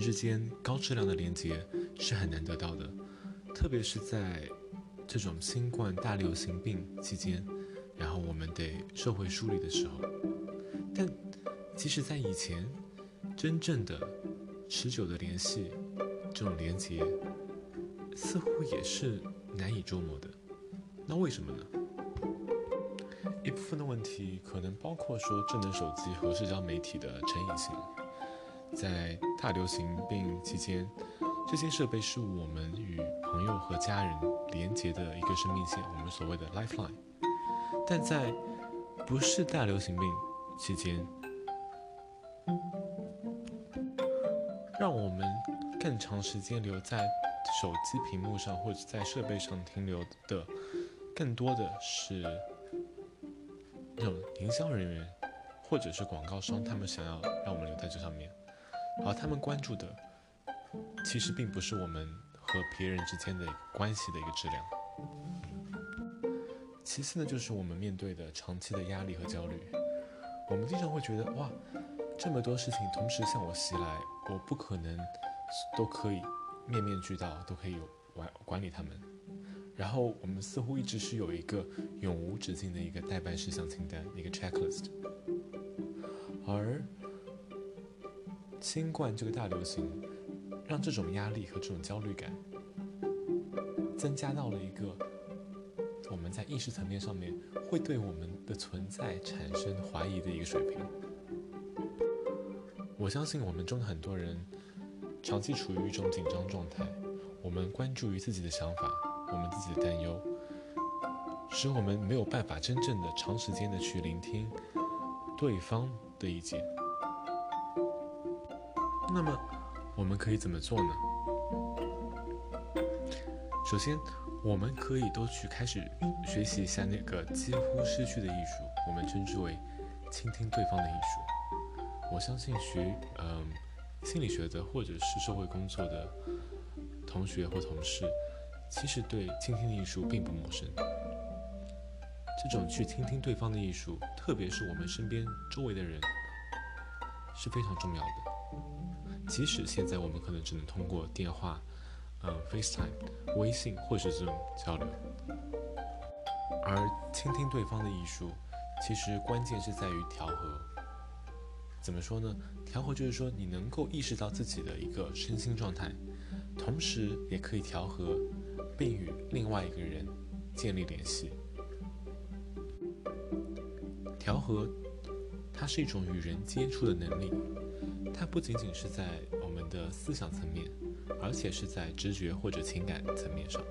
之间高质量的连接是很难得到的，特别是在这种新冠大流行病期间，然后我们得社会疏离的时候。但即使在以前，真正的持久的联系，这种连接，似乎也是难以捉摸的。那为什么呢？一部分的问题可能包括说智能手机和社交媒体的成瘾性。在大流行病期间，这些设备是我们与朋友和家人连接的一个生命线，我们所谓的 lifeline。但在不是大流行病期间，让我们更长时间留在手机屏幕上或者在设备上停留的，更多的是那种营销人员或者是广告商，他们想要让我们留在这上面。而他们关注的，其实并不是我们和别人之间的关系的一个质量。其次呢，就是我们面对的长期的压力和焦虑。我们经常会觉得，哇，这么多事情同时向我袭来，我不可能都可以面面俱到，都可以有管管理他们。然后我们似乎一直是有一个永无止境的一个代办事项清单，一个 checklist。而新冠这个大流行，让这种压力和这种焦虑感增加到了一个我们在意识层面上面会对我们的存在产生怀疑的一个水平。我相信我们中的很多人长期处于一种紧张状态，我们关注于自己的想法，我们自己的担忧，使我们没有办法真正的长时间的去聆听对方的意见。那么，我们可以怎么做呢？首先，我们可以都去开始学习一下那个几乎失去的艺术，我们称之为倾听对方的艺术。我相信学嗯心理学的或者是社会工作的同学或同事，其实对倾听的艺术并不陌生。这种去倾听对方的艺术，特别是我们身边周围的人，是非常重要的。即使现在我们可能只能通过电话、嗯 FaceTime、微信或是这种交流，而倾听对方的艺术，其实关键是在于调和。怎么说呢？调和就是说你能够意识到自己的一个身心状态，同时也可以调和，并与另外一个人建立联系。调和，它是一种与人接触的能力。它不仅仅是在我们的思想层面，而且是在直觉或者情感层面上。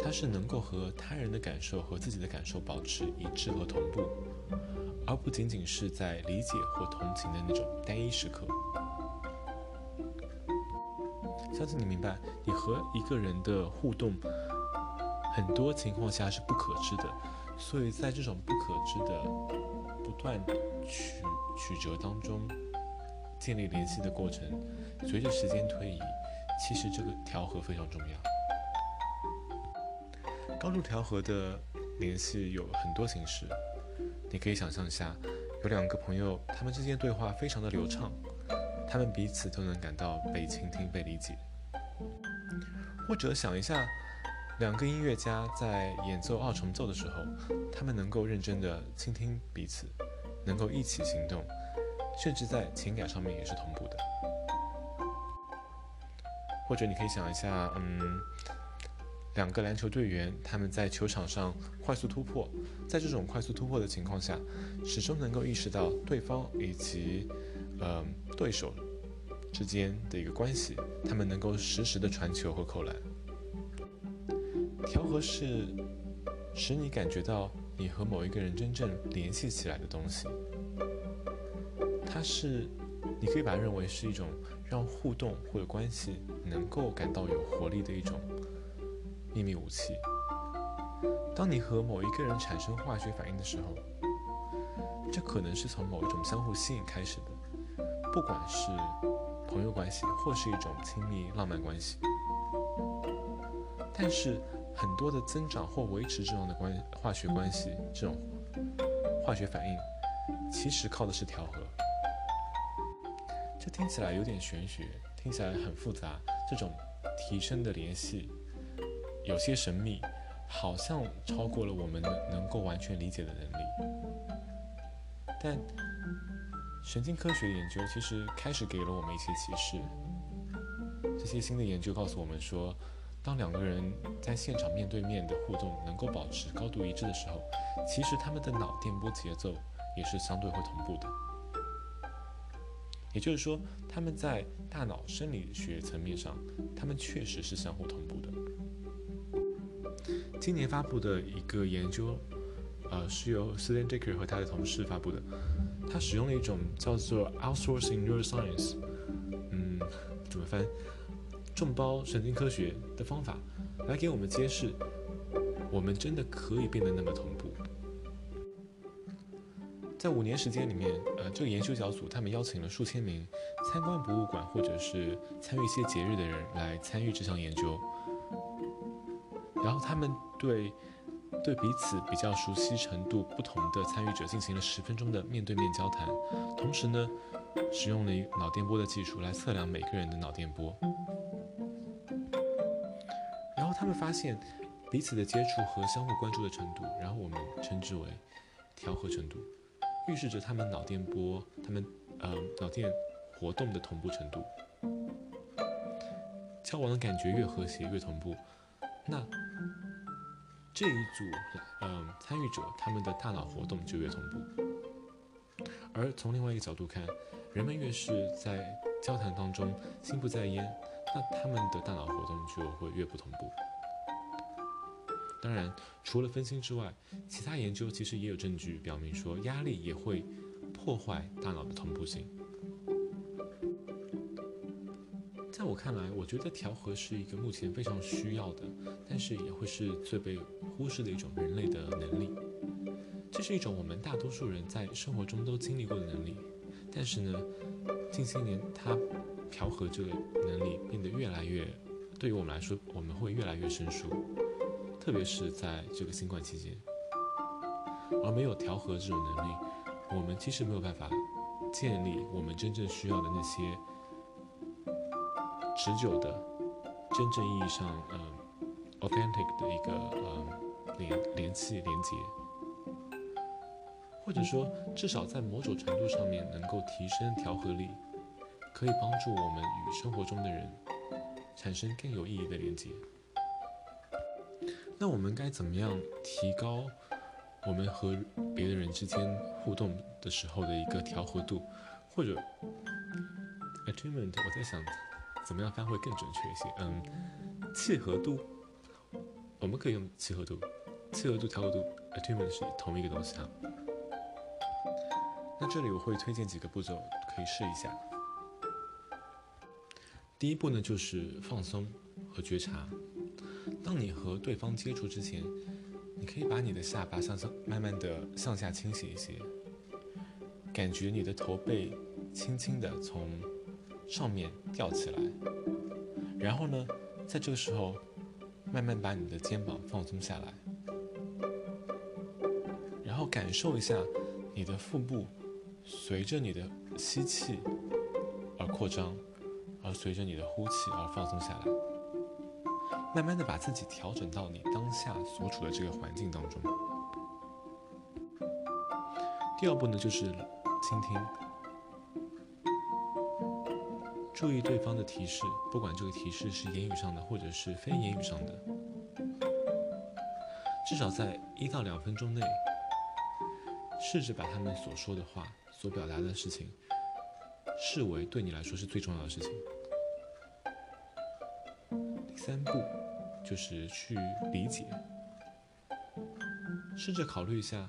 它是能够和他人的感受和自己的感受保持一致和同步，而不仅仅是在理解或同情的那种单一时刻。相信你明白，你和一个人的互动，很多情况下是不可知的，所以在这种不可知的不断曲。曲折当中建立联系的过程，随着时间推移，其实这个调和非常重要。高度调和的联系有很多形式，你可以想象一下，有两个朋友，他们之间对话非常的流畅，他们彼此都能感到被倾听、被理解。或者想一下，两个音乐家在演奏二重奏的时候，他们能够认真的倾听彼此。能够一起行动，甚至在情感上面也是同步的。或者你可以想一下，嗯，两个篮球队员他们在球场上快速突破，在这种快速突破的情况下，始终能够意识到对方以及呃对手之间的一个关系，他们能够实时的传球和扣篮。调和是使你感觉到。你和某一个人真正联系起来的东西，它是，你可以把它认为是一种让互动或者关系能够感到有活力的一种秘密武器。当你和某一个人产生化学反应的时候，这可能是从某一种相互吸引开始的，不管是朋友关系或是一种亲密浪漫关系，但是。很多的增长或维持这样的关化学关系，这种化学反应，其实靠的是调和。这听起来有点玄学，听起来很复杂。这种提升的联系有些神秘，好像超过了我们能够完全理解的能力。但神经科学研究其实开始给了我们一些启示。这些新的研究告诉我们说，当两个人在现场面对面的互动能够保持高度一致的时候，其实他们的脑电波节奏也是相对会同步的。也就是说，他们在大脑生理学层面上，他们确实是相互同步的。今年发布的一个研究，呃，是由 s t a n Dicker 和他的同事发布的。他使用了一种叫做 Outsourcing Neuroscience，嗯，怎么翻？众包神经科学的方法，来给我们揭示，我们真的可以变得那么同步。在五年时间里面，呃，这个研究小组他们邀请了数千名参观博物馆或者是参与一些节日的人来参与这项研究，然后他们对对彼此比较熟悉程度不同的参与者进行了十分钟的面对面交谈，同时呢，使用了脑电波的技术来测量每个人的脑电波，他们发现彼此的接触和相互关注的程度，然后我们称之为调和程度。预示着他们脑电波，他们呃脑电活动的同步程度。交往的感觉越和谐越同步，那这一组嗯参与者他们的大脑活动就越同步。而从另外一个角度看，人们越是在交谈当中心不在焉，那他们的大脑活动就会越不同步。当然，除了分心之外，其他研究其实也有证据表明说，压力也会破坏大脑的同步性。在我看来，我觉得调和是一个目前非常需要的，但是也会是最被忽视的一种人类的能力。这是一种我们大多数人在生活中都经历过的能力，但是呢，近些年它调和这个能力变得越来越，对于我们来说，我们会越来越生疏。特别是在这个新冠期间，而没有调和这种能力，我们其实没有办法建立我们真正需要的那些持久的、真正意义上呃 authentic 的一个呃联联系连接，或者说至少在某种程度上面能够提升调和力，可以帮助我们与生活中的人产生更有意义的连接。那我们该怎么样提高我们和别的人之间互动的时候的一个调和度，或者 attunement？我在想怎么样翻会更准确一些。嗯，契合度，我们可以用契合度、契合度、调和度，attunement 是同一个东西啊。那这里我会推荐几个步骤，可以试一下。第一步呢，就是放松和觉察。当你和对方接触之前，你可以把你的下巴向上慢慢的向下倾斜一些，感觉你的头背轻轻的从上面吊起来，然后呢，在这个时候慢慢把你的肩膀放松下来，然后感受一下你的腹部随着你的吸气而扩张，而随着你的呼气而放松下来。慢慢的把自己调整到你当下所处的这个环境当中。第二步呢，就是倾听，注意对方的提示，不管这个提示是言语上的或者是非言语上的，至少在一到两分钟内，试着把他们所说的话、所表达的事情，视为对你来说是最重要的事情。三步就是去理解，试着考虑一下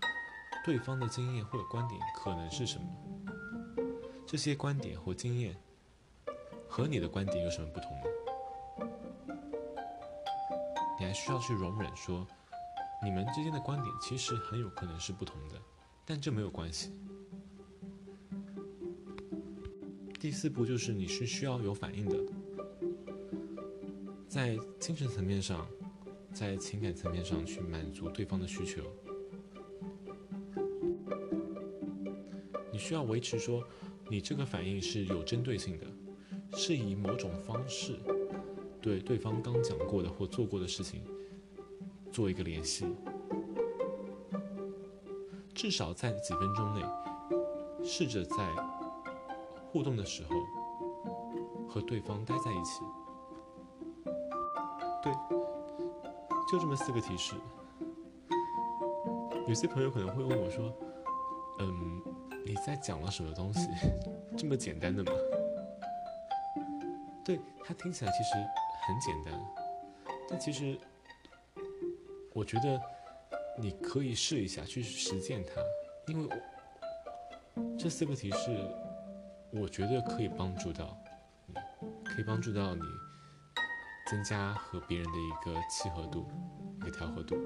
对方的经验或者观点可能是什么，这些观点或经验和你的观点有什么不同呢？你还需要去容忍说，你们之间的观点其实很有可能是不同的，但这没有关系。第四步就是你是需要有反应的。在精神层面上，在情感层面上去满足对方的需求，你需要维持说，你这个反应是有针对性的，是以某种方式对对方刚讲过的或做过的事情做一个联系，至少在几分钟内，试着在互动的时候和对方待在一起。对，就这么四个提示。有些朋友可能会问我说：“嗯，你在讲了什么东西？这么简单的吗？”对，它听起来其实很简单，但其实我觉得你可以试一下去实践它，因为这四个提示，我觉得可以帮助到你，可以帮助到你增加和别人的一个契合度、一个调和度。